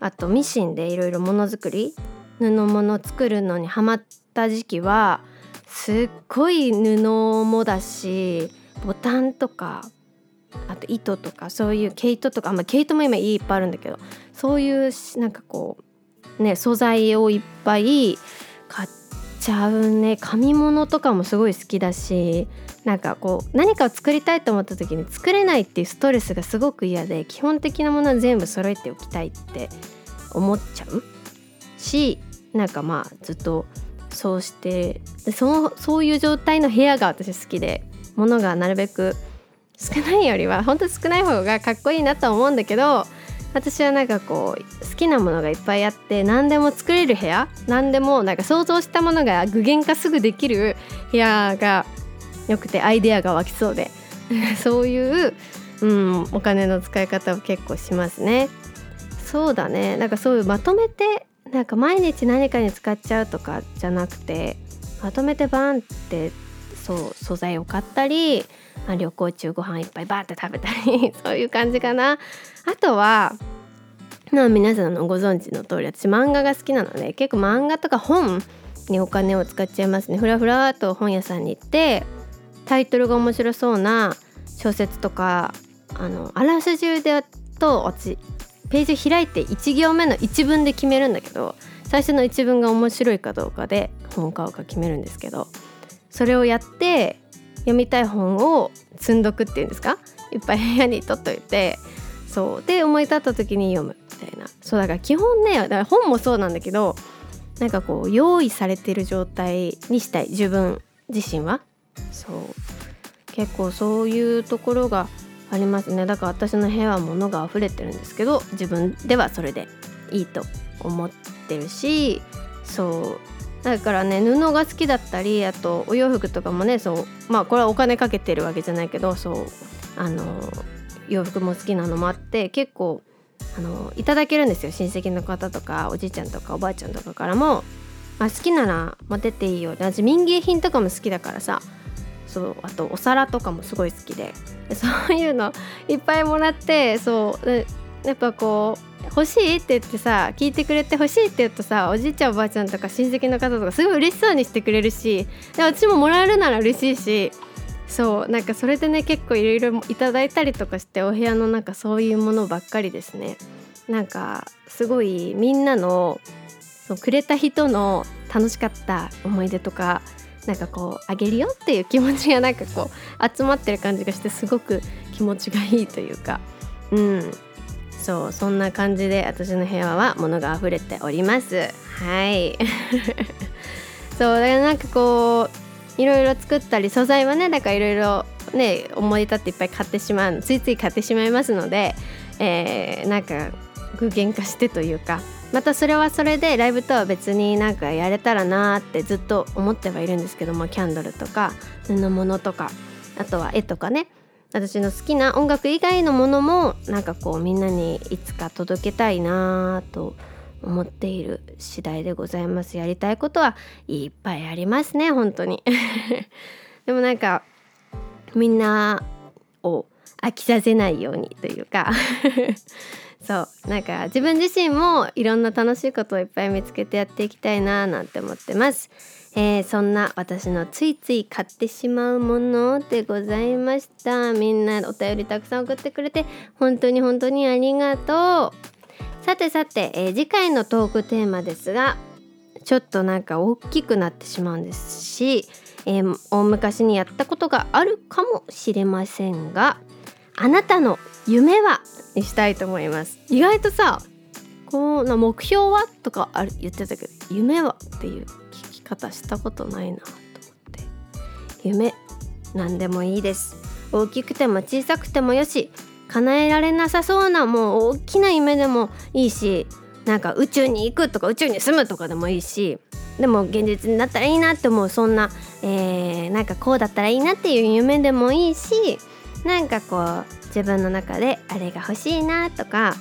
あとミシンでいろいろものづくり布物作るのにハマった時期はすっごい布もだしボタンとかあと糸とかそういう毛糸とか、まあ、毛糸も今いっぱいあるんだけどそういうなんかこうね素材をいっぱい買っちゃうね紙物とかもすごい好きだしなんかこう何かを作りたいと思った時に作れないっていうストレスがすごく嫌で基本的なものは全部揃えておきたいって思っちゃうしなんかまあずっとそうしてそのそういう状態の部屋が私好きで物がなるべく少ないよりは本当少ない方がかっこいいなと思うんだけど私はなんかこう好きなものがいっぱいあって何でも作れる部屋何でもなんか想像したものが具現化すぐできる部屋がよくてアイデアが湧きそうで (laughs) そういう、うん、お金の使い方を結構しますね。そうだねなんかそういうまとめてなんか毎日何かに使っちゃうとかじゃなくてまとめてバンってそう素材を買ったり、あ、旅行中ご飯いっぱいバーって食べたり (laughs) そういう感じかな。あとはまあ皆さんのご存知の通り私漫画が好きなので結構漫画とか本にお金を使っちゃいますねふらふらと本屋さんに行ってタイトルが面白そうな小説とかあのあらすじでと私ページ開いて1行目の一文で決めるんだけど最初の一文が面白いかどうかで本買うか決めるんですけどそれをやって読みたい本を積んどくっていうんですか？いっぱい部屋に取っといてそう。で思い立った時に読むみたいな。そうだから基本ねだから本もそうなんだけどなんかこう用意されてる状態にしたい。自分自身は。そう。結構そういうところがありますね。だから私の部屋は物が溢れてるんですけど自分ではそれでいいと思ってるしそう。だからね布が好きだったりあとお洋服とかもねそうまあこれはお金かけてるわけじゃないけどそうあの洋服も好きなのもあって結構あのいただけるんですよ。親戚の方とかおじいちゃんとかおばあちゃんとかからも、あ、好きなら持てていいよ私民芸品とかも好きだからさそうあとお皿とかもすごい好きでそういうのいっぱいもらってそうやっぱこう欲しいって言ってさ聞いてくれて欲しいって言うとさおじいちゃんおばあちゃんとか親戚の方とかすごい嬉しそうにしてくれるしで私ももらえるなら嬉しいしそうなんかそれでね結構いろいろいただいたりとかしてお部屋の中そういうものばっかりですね。なんかすごいみんなのそうくれた人の楽しかった思い出とかなんかこうあげるよっていう気持ちがなんかこう集まってる感じがしてすごく気持ちがいいというか。うん。そうそんな感じで私の部屋は物が溢れております。はい。(laughs) そうだからなんかこういろいろ作ったり素材はねだからいろいろね思い立っていっぱい買ってしまうついつい買ってしまいますので、えー、なんか具現化してというかまたそれはそれでライブとは別になんかやれたらなーってずっと思ってはいるんですけどもキャンドルとか布物とかあとは絵とかね私の好きな音楽以外のものもなんかこうみんなにいつか届けたいなと思っている次第でございます。やりたいことはいっぱいありますね (laughs) 本当に。でもなんかみんなを飽きさせないようにというか。(laughs) そう。なんか自分自身もいろんな楽しいことをいっぱい見つけてやっていきたいななんて思ってます、えー、そんな私のついつい買ってしまうものでございました。みんなお便りたくさん送ってくれて本当に本当にありがとう。さてさて、えー、次回のトークテーマですがちょっとなんか大きくなってしまうんですし、えー、大昔にやったことがあるかもしれませんがあなたの夢はにしたいと思います。意外とさこうな目標は？とかある？言ってたけど夢は？っていう。方したことないなと思って。夢何でもいいです。大きくても小さくてもよし叶えられなさそうなもう大きな夢でもいいしなんか宇宙に行くとか宇宙に住むとかでもいいしでも現実になったらいいなって思うそんな、えー、なんかこうだったらいいなっていう夢でもいいしなんかこう自分の中であれが欲しいなとか、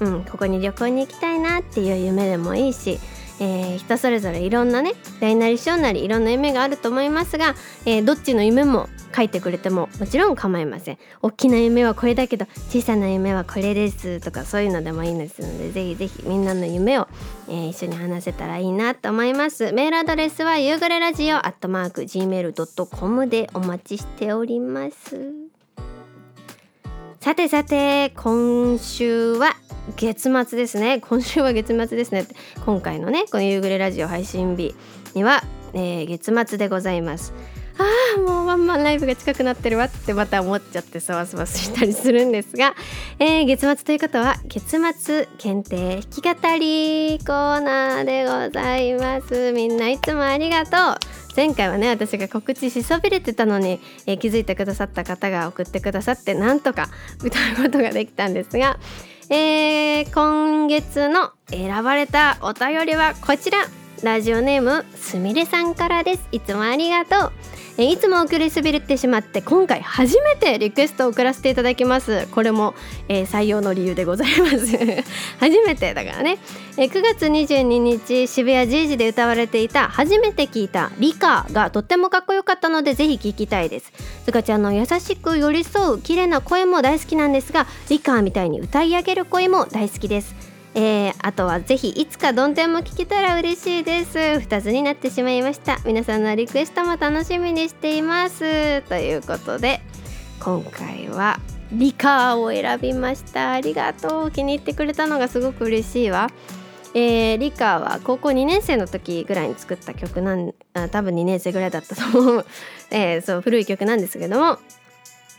うん、ここに旅行に行きたいなっていう夢でもいいし、えー、人それぞれいろんなね大なり小なりいろんな夢があると思いますが、えー、どっちの夢も書いてくれてももちろん構いません。大きな夢はこれだけど小さな夢はこれですとかそういうのでもいいですのでぜひぜひみんなの夢を、えー、一緒に話せたらいいなと思います。メールアドレスは夕暮れラジオアットマーク Gmail.com でお待ちしております。さてさて今週は月末ですね。今週は月末ですね。今回のねこの夕暮れラジオ配信日には、えー、月末でございます。ああもうワンマンライブが近くなってるわってまた思っちゃってそわそわしたりするんですが、えー、月末ということは月末検定弾き語りコーナーでございます。みんないつもありがとう。前回はね私が告知しそびれてたのに、えー、気づいてくださった方が送ってくださってなんとか歌うことができたんですが、えー、今月の選ばれたお便りはこちら。ラジオネームすみれさんからです。いつもありがとう。えいつも送りすびれてしまって今回初めてリクエストを送らせていただきます。これも、えー、採用の理由でございます。(laughs) 初めてだからね、え、9月22日渋谷ジージで歌われていた初めて聞いたリカがとってもかっこよかったのでぜひ聞きたいです。つかちゃんの優しく寄り添う綺麗な声も大好きなんですがリカみたいに歌い上げる声も大好きです。えー、あとはぜひいつかどん天も聞けたら嬉しいです。2つになってしまいました。皆さんのリクエストも楽しみにしています。ということで今回はリカーを選びました。ありがとう。気に入ってくれたのがすごく嬉しいわ。えー、リカーは高校2年生の時ぐらいに作った曲なんあ多分2年生ぐらいだったと思う、(laughs) えー、そう古い曲なんですけども、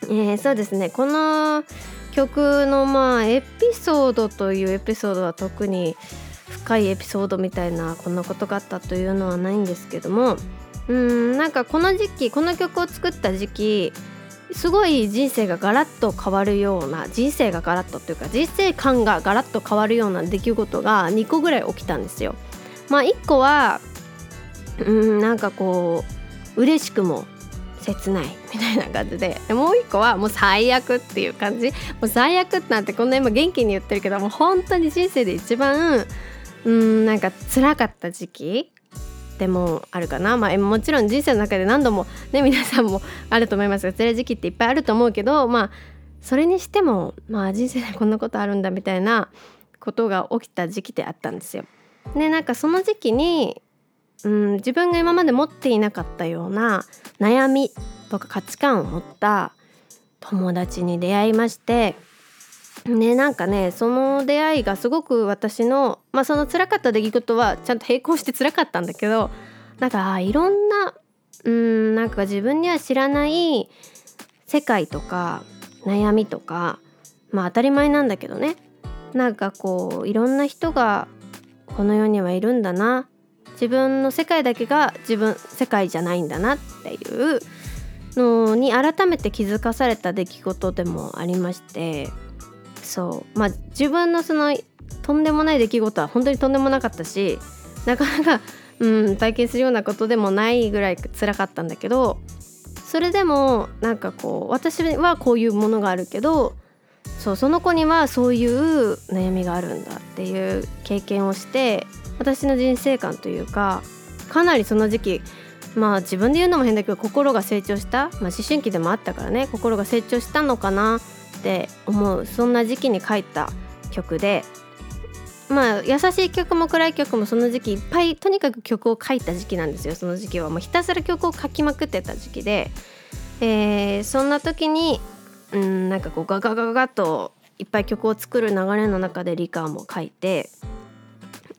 えー、そうですね。この曲のまあエピソードというエピソードは特に深いエピソードみたいなこんなことがあったというのはないんですけどもうんなんかこの時期この曲を作った時期すごい人生がガラッと変わるような人生がガラッとというか人生観がガラッと変わるような出来事が2個ぐらい起きたんですよ。まあ1個はうんなんかこう嬉しくも切ない (laughs) みたいな感じで。もう一個はもう最悪っていう感じ。もう最悪なんてこんな今元気に言ってるけどもう本当に人生で一番うんなんか辛かった時期でもあるかな、まあ、もちろん人生の中で何度もね皆さんもあると思いますが辛い時期っていっぱいあると思うけどまあそれにしてもまあ人生でこんなことあるんだみたいなことが起きた時期であったんですよ。でなんかその時期にうん自分が今まで持っていなかったような悩みとか価値観を持った友達に出会いましてねなんかねその出会いがすごく私のまあその辛かった出来事はちゃんと並行して辛かったんだけどなんかいろんなうんなんか自分には知らない世界とか悩みとかまあ当たり前なんだけどね。なんかこういろんな人がこの世にはいるんだな自分の世界だけが自分世界じゃないんだなっていうのに改めて気づかされた出来事でもありましてそう。まあ自分のそのとんでもない出来事は本当にとんでもなかったしなかなか、うん、体験するようなことでもないぐらい辛かったんだけどそれでもなんかこう私はこういうものがあるけどそうその子にはそういう悩みがあるんだっていう経験をして私の人生観というかかなりその時期まあ自分で言うのも変だけど心が成長した、まあ、思春期でもあったからね心が成長したのかなって思うそんな時期に書いた曲でまあ優しい曲も暗い曲もその時期いっぱいとにかく曲を書いた時期なんですよその時期は。もうひたすら曲を書きまくってた時期で、えー、そんな時にうんなんかこうガガガガといっぱい曲を作る流れの中でリカーも書いて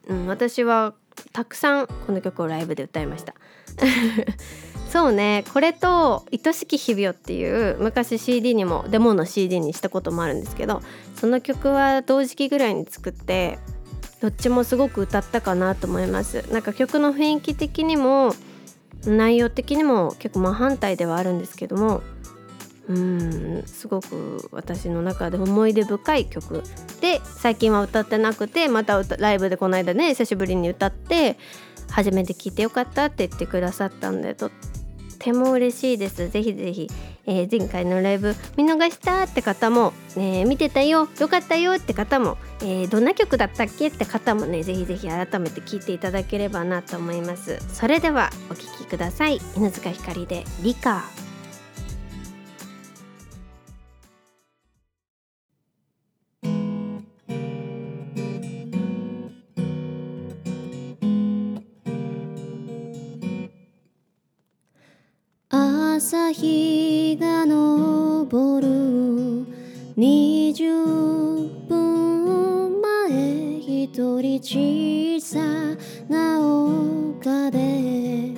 うん、私はたくさんこの曲をライブで歌いました。(laughs) そうねこれと「愛しき日々よ」っていう昔 CD にもデモの CD にしたこともあるんですけどその曲は同時期ぐらいに作ってどっちもすごく歌ったかなと思います。なんか曲の雰囲気的にも内容的にも結構真反対ではあるんですけどもうん。すごく私の中で思い出深い曲で最近は歌ってなくてまたライブでこの間ね久しぶりに歌って初めて聴いてよかったって言ってくださったんでとっても嬉しいです。ぜひぜひ、えー、前回のライブ見逃したって方も、えー、見てたよよかったよって方も、えー、どんな曲だったっけって方もねぜひぜひ改めて聴いていただければなと思います。それではお聴きください。犬塚ひかりで「リカ。ー」朝日が昇る。20分前一人小さな丘で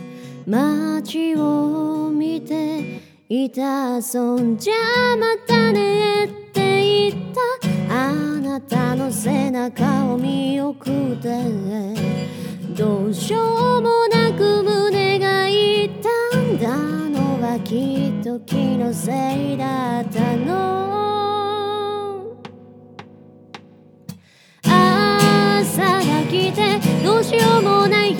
街を見ていた。そんじゃまたねって言った。あなたの背中を見送って。どうしようもなく胸が痛んだのはきっと気のせいだったの。朝が来てどうしようもない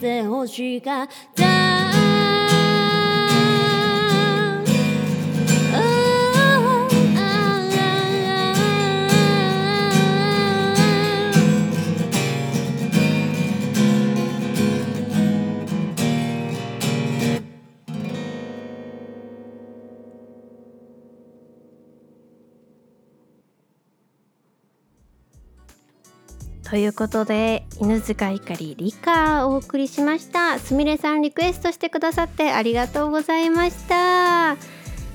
出してということで犬塚ゆかり理科をお送りしましたすみれさんリクエストしてくださってありがとうございました、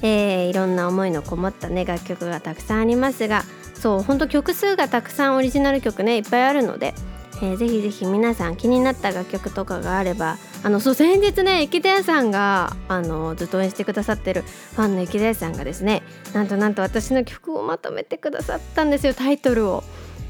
えーいろんな思いのこもったね楽曲がたくさんありますがそうほんと曲数がたくさんオリジナル曲ねいっぱいあるので、えーぜひぜひ皆さん気になった楽曲とかがあればあのそう先日ね池田屋さんがあのずっと応援してくださってるファンの池田屋さんがですねなんとなんと私の曲をまとめてくださったんですよタイトルを。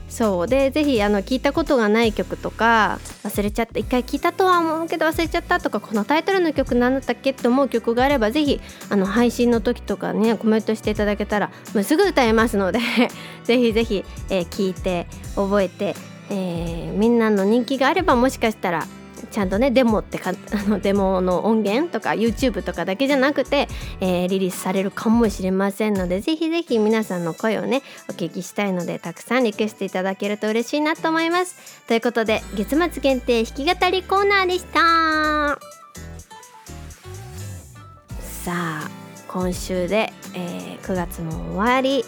そう。でぜひあの聞いたことがない曲とか忘れちゃった一回聞いたとは思うけど忘れちゃったとかこのタイトルの曲何だったっけって思う曲があればぜひあの配信の時とかねコメントしていただけたらもうすぐ歌えますので (laughs) ぜひぜひ、えー聞いて覚えて、えーみんなの人気があればもしかしたらちゃんとねデモってか (laughs) あのデモの音源とか YouTube とかだけじゃなくて、えーリリースされるかもしれませんのでぜひぜひ皆さんの声をねお聞きしたいのでたくさんリクエストいただけると嬉しいなと思います。ということで月末限定弾き語りコーナーでした。さあ今週で、えー9月も終わり。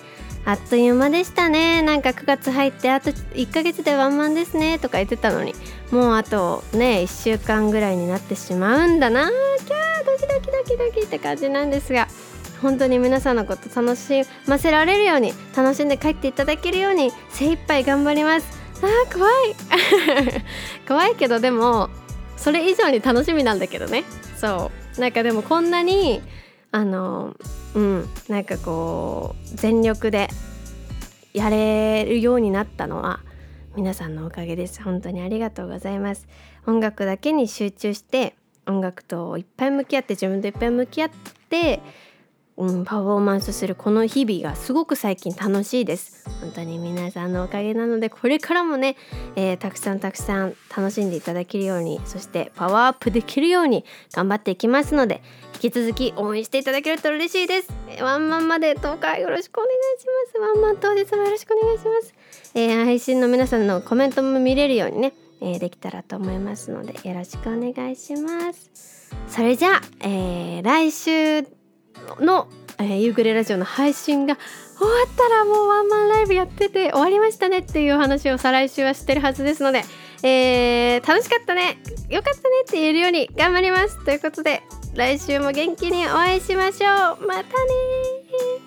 あっという間でしたね。なんか9月入ってあと1ヶ月でワンマンですねとか言ってたのにもうあとね1週間ぐらいになってしまうんだな。キャードキドキドキドキって感じなんですが本当に皆さんのこと楽しませられるように楽しんで帰っていただけるように精一杯頑張ります。あー怖い。(laughs) 怖いけどでもそれ以上に楽しみなんだけどね。そう。なんかでもこんなにあのうんなんかこう全力でやれるようになったのは皆さんのおかげです。本当にありがとうございます。音楽だけに集中して音楽といっぱい向き合って自分といっぱい向き合ってうん、パフォーマンスするこの日々がすごく最近楽しいです。本当に皆さんのおかげなのでこれからもね、えー、たくさんたくさん楽しんでいただけるようにそしてパワーアップできるように頑張っていきますので引き続き応援していただけると嬉しいです。ワンマンまで10日よろしくお願いします。ワンマン当日もよろしくお願いします、えー、配信の皆さんのコメントも見れるようにね、え、できたらと思いますのでよろしくお願いします。それじゃあ、え、来週の、えー、夕暮れラジオの配信が終わったらもうワンマンライブやってて終わりましたねっていう話を再来週はしてるはずですので、えー、楽しかったね。よかったねって言えるように頑張ります。ということで来週も元気にお会いしましょう。またね